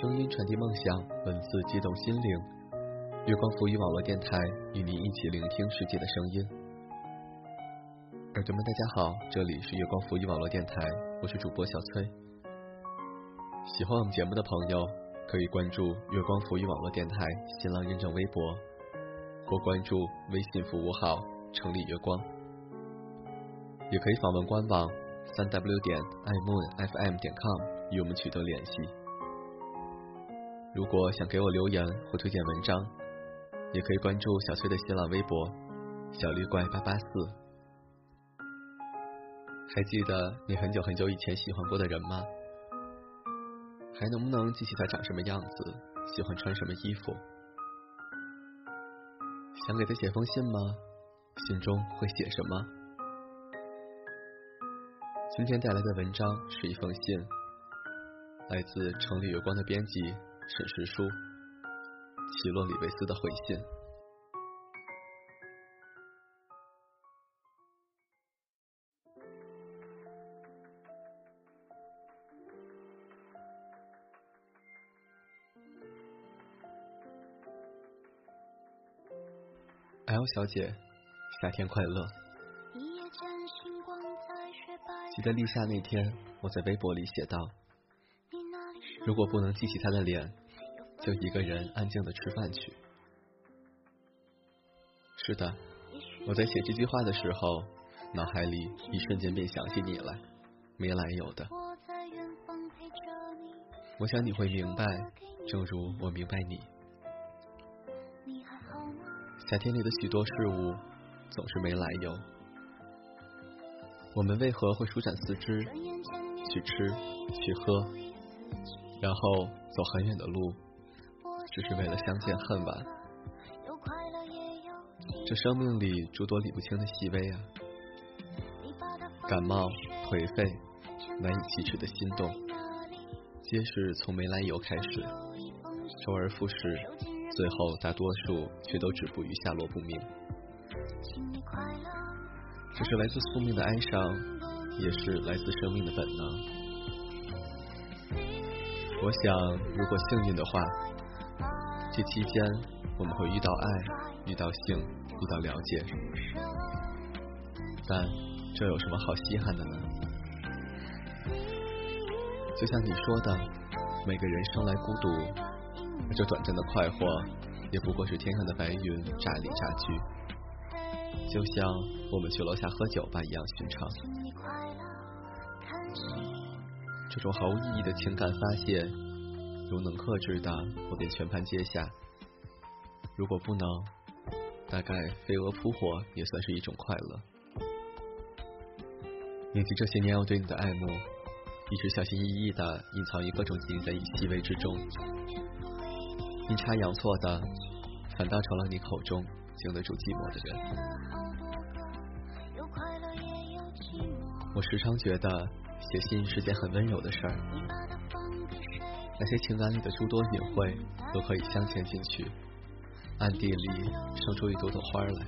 声音传递梦想，文字激动心灵。月光浮语网络电台与您一起聆听世界的声音。耳朵们，大家好，这里是月光浮语网络电台，我是主播小崔。喜欢我们节目的朋友，可以关注月光浮语网络电台新浪认证微博，或关注微信服务号“城里月光”，也可以访问官网三 w 点 iMoonFM 点 com 与我们取得联系。如果想给我留言或推荐文章，也可以关注小崔的新浪微博“小绿怪八八四”。还记得你很久很久以前喜欢过的人吗？还能不能记起他长什么样子，喜欢穿什么衣服？想给他写封信吗？信中会写什么？今天带来的文章是一封信，来自城里月光的编辑。沈石书，奇洛里维斯的回信。L 小姐，夏天快乐。记得立夏那天，我在微博里写道。如果不能记起他的脸，就一个人安静的吃饭去。是的，我在写这句话的时候，脑海里一瞬间便想起你来，没来由的。我想你会明白，正如我明白你。夏天里的许多事物总是没来由，我们为何会舒展四肢，去吃，去喝？然后走很远的路，只是为了相见恨晚。这生命里诸多理不清的细微啊，感冒、颓废、难以启齿的心动，皆是从没来由开始，周而复始，最后大多数却都止步于下落不明。这是来自宿命的哀伤，也是来自生命的本能。我想，如果幸运的话，这期间我们会遇到爱，遇到性，遇到了解。但这有什么好稀罕的呢？就像你说的，每个人生来孤独，而这短暂的快活，也不过是天上的白云乍里乍去，就像我们去楼下喝酒吧一样寻常。这种毫无意义的情感发泄，如能克制的，我便全盘接下；如果不能，大概飞蛾扑火也算是一种快乐。以及这些年我对你的爱慕，一直小心翼翼的隐藏于各种记在细微之中，阴差阳错的，反倒成了你口中经得住寂寞的人。我时常觉得。写信是件很温柔的事儿，那些情感里的诸多隐晦都可以镶嵌进去，暗地里生出一朵朵花来。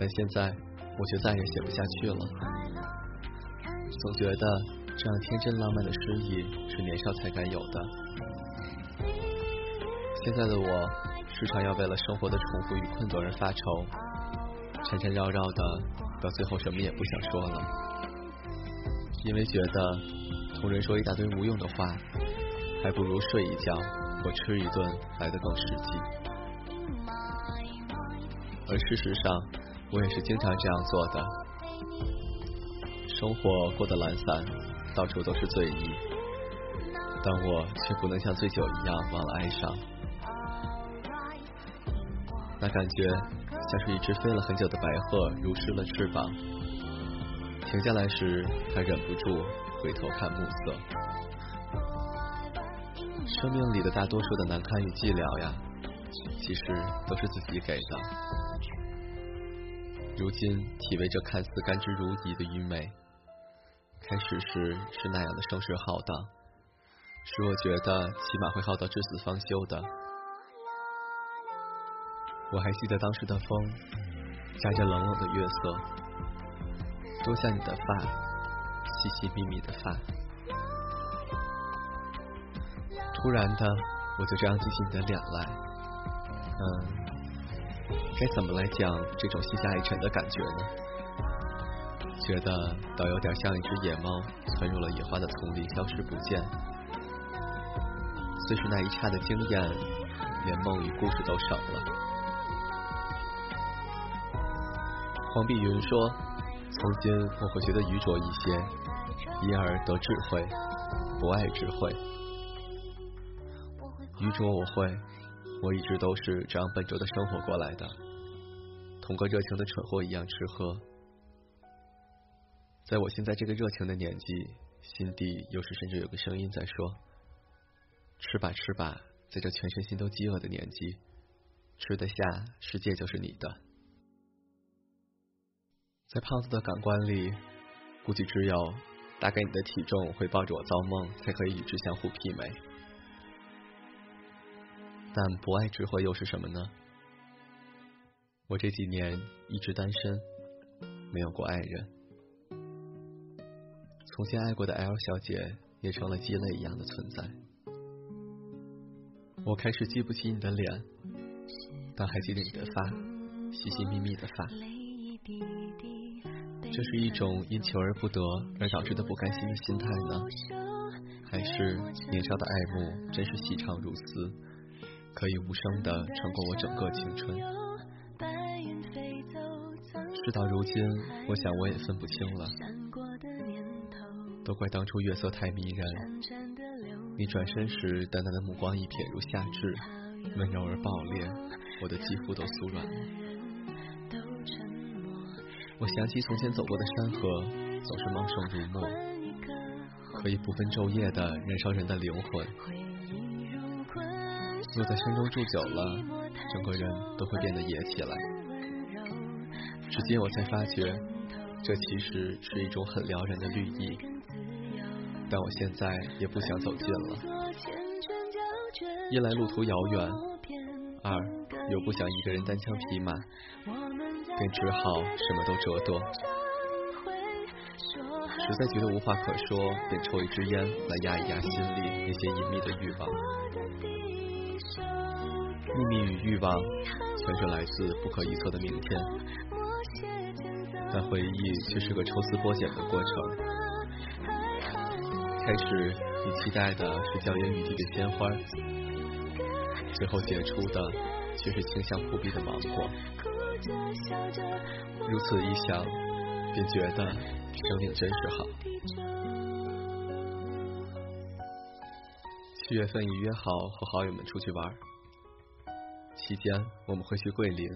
但现在我却再也写不下去了，总觉得这样天真浪漫的诗意是年少才该有的。现在的我时常要为了生活的重复与困顿而发愁，缠缠绕绕的。到最后什么也不想说了，因为觉得同人说一大堆无用的话，还不如睡一觉或吃一顿来得更实际。而事实上，我也是经常这样做的。生活过得懒散，到处都是醉意，但我却不能像醉酒一样忘了哀伤。那感觉。像是一只飞了很久的白鹤，如失了翅膀，停下来时，它忍不住回头看暮色。生命里的大多数的难堪与寂寥呀，其实都是自己给的。如今体味着看似甘之如饴的愚昧，开始时是那样的声势浩荡，使我觉得起码会耗到至死方休的。我还记得当时的风，夹着冷冷的月色，多像你的发，细细密密的发。突然的，我就这样记起你的脸来。嗯，该怎么来讲这种心下一沉的感觉呢？觉得倒有点像一只野猫窜入了野花的丛林，消失不见。虽是那一刹的惊艳，连梦与故事都少了。黄碧云说：“从今我会觉得愚拙一些，因而得智慧，不爱智慧。愚拙我会，我一直都是这样笨拙的生活过来的，同个热情的蠢货一样吃喝。在我现在这个热情的年纪，心底有时甚至有个声音在说。”吃吧吃吧，在这全身心都饥饿的年纪，吃得下，世界就是你的。在胖子的感官里，估计只有大概你的体重会抱着我造梦，才可以与之相互媲美。但不爱智慧又是什么呢？我这几年一直单身，没有过爱人。从前爱过的 L 小姐，也成了鸡肋一样的存在。我开始记不起你的脸，但还记得你的发，细细密密的发。这是一种因求而不得而导致的不甘心的心态呢，还是年少的爱慕真是细长如丝，可以无声的穿过我整个青春？事到如今，我想我也分不清了，都怪当初月色太迷人。你转身时，淡淡的目光一瞥如夏至，温柔而爆裂，我的肌肤都酥软了。我想起从前走过的山河，总是茂盛如墨，可以不分昼夜的燃烧人的灵魂。若在山中住久了，整个人都会变得野起来。至今我才发觉，这其实是一种很撩人的绿意。但我现在也不想走近了，一来路途遥远，二又不想一个人单枪匹马，便只好什么都折堕。实在觉得无话可说，便抽一支烟来压一压心里那些隐秘的欲望。秘密与欲望，全是来自不可预测的明天，但回忆却是个抽丝剥茧的过程。开始，你期待的是娇艳欲滴的鲜花，最后结出的却是清香扑鼻的芒果。如此一想，便觉得生命真是好。七月份已约好和好友们出去玩，期间我们会去桂林，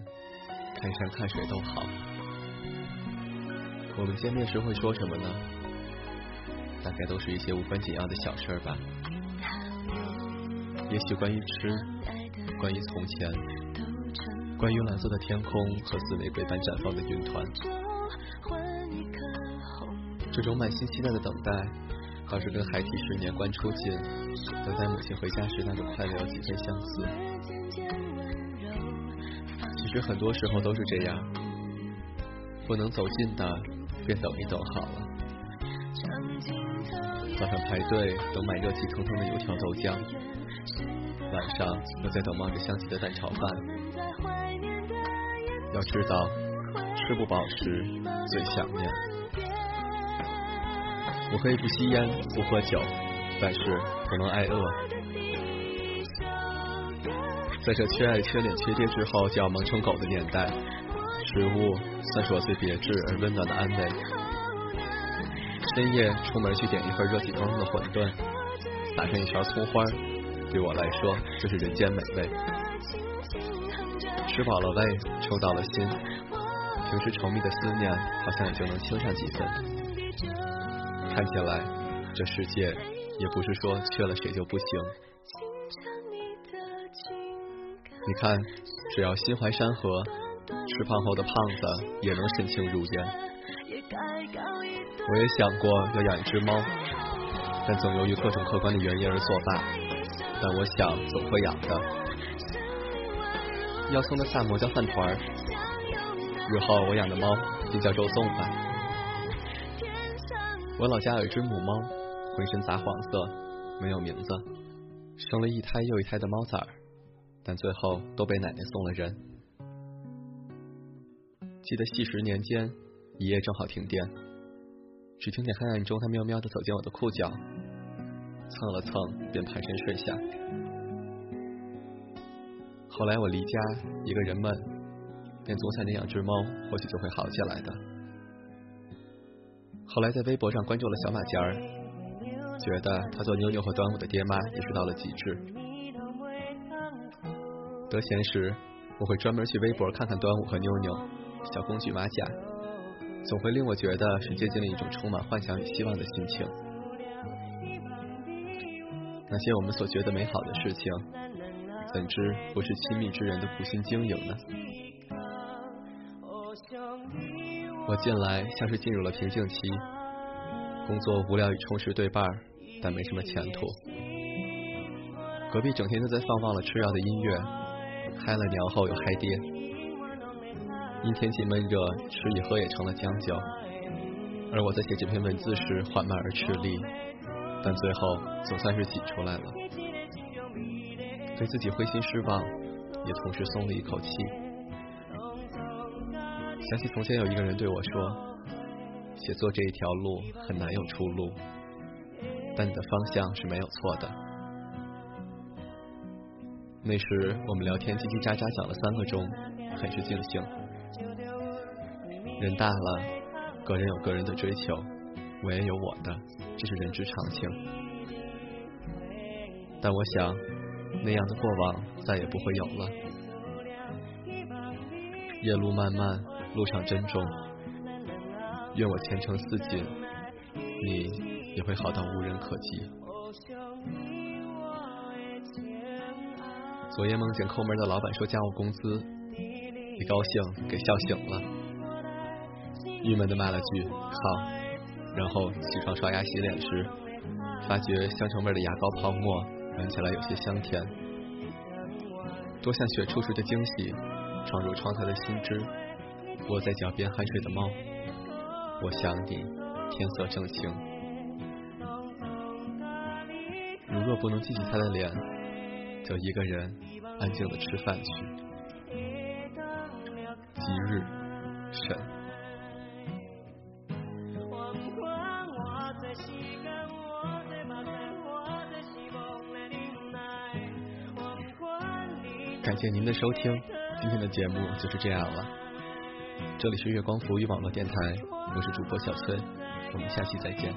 看山看水都好。我们见面时会说什么呢？大概都是一些无关紧要的小事儿吧，也许关于吃，关于从前，关于蓝色的天空和似玫瑰般绽放的云团。这种满心期待的等待，倒是跟孩提时年关出进，等待母亲回家时那种快乐有几分相似。其实很多时候都是这样，不能走近的，便等一等好了。早上排队等买热气腾腾的油条豆浆，晚上又在等冒着香气的蛋炒饭。要知道，吃不饱时最想念。我可以不吸烟不喝酒，但是不能挨饿。在这缺爱缺脸缺爹之后就要萌成狗的年代，食物算是我最别致而温暖的安慰。深夜出门去点一份热气腾腾的馄饨，撒上一勺葱花，对我来说就是人间美味。吃饱了胃，抽到了心，平时稠密的思念好像也就能轻上几分。看起来这世界也不是说缺了谁就不行。你看，只要心怀山河，吃胖后的胖子也能神情如烟。我也想过要养一只猫，但总由于各种客观的原因而作罢。但我想总会养的。要送的萨摩叫饭团儿，日后我养的猫就叫肉粽吧。我老家有一只母猫，浑身杂黄色，没有名字，生了一胎又一胎的猫崽儿，但最后都被奶奶送了人。记得细十年间，一夜正好停电，只听见黑暗中它喵喵的走进我的裤脚，蹭了蹭便盘身睡下。后来我离家，一个人闷，便总想着养只猫或许就会好起来的。后来在微博上关注了小马甲儿，觉得他做妞妞和端午的爹妈也是到了极致。得闲时，我会专门去微博看看端午和妞妞、小公举马甲，总会令我觉得是接近了一种充满幻想与希望的心情。那些我们所觉得美好的事情，怎知不是亲密之人的苦心经营呢？我近来像是进入了瓶颈期，工作无聊与充实对半，但没什么前途。隔壁整天都在放忘了吃药的音乐，嗨了娘后又嗨爹。因天气闷热，吃与喝也成了将就。而我在写这篇文字时缓慢而吃力，但最后总算是挤出来了。对自己灰心失望，也同时松了一口气。想起从前有一个人对我说：“写作这一条路很难有出路，但你的方向是没有错的。”那时我们聊天叽叽喳喳讲了三个钟，很是尽兴。人大了，个人有个人的追求，我也有我的，这是人之常情。但我想，那样的过往再也不会有了。夜路漫漫。路上珍重，愿我前程似锦，你也会好到无人可及。昨夜梦见抠门的老板说加我工资，一高兴给笑醒了，郁闷的骂了句靠，然后起床刷牙洗脸时，发觉香橙味的牙膏泡沫闻起来有些香甜，多像雪初时的惊喜，闯入窗台的新枝。窝在脚边酣睡的猫，我想你，天色正晴。如若不能记起他的脸，就一个人安静的吃饭去。感谢您的收听，今天的节目就是这样了。这里是月光浮语网络电台，我是主播小崔，我们下期再见。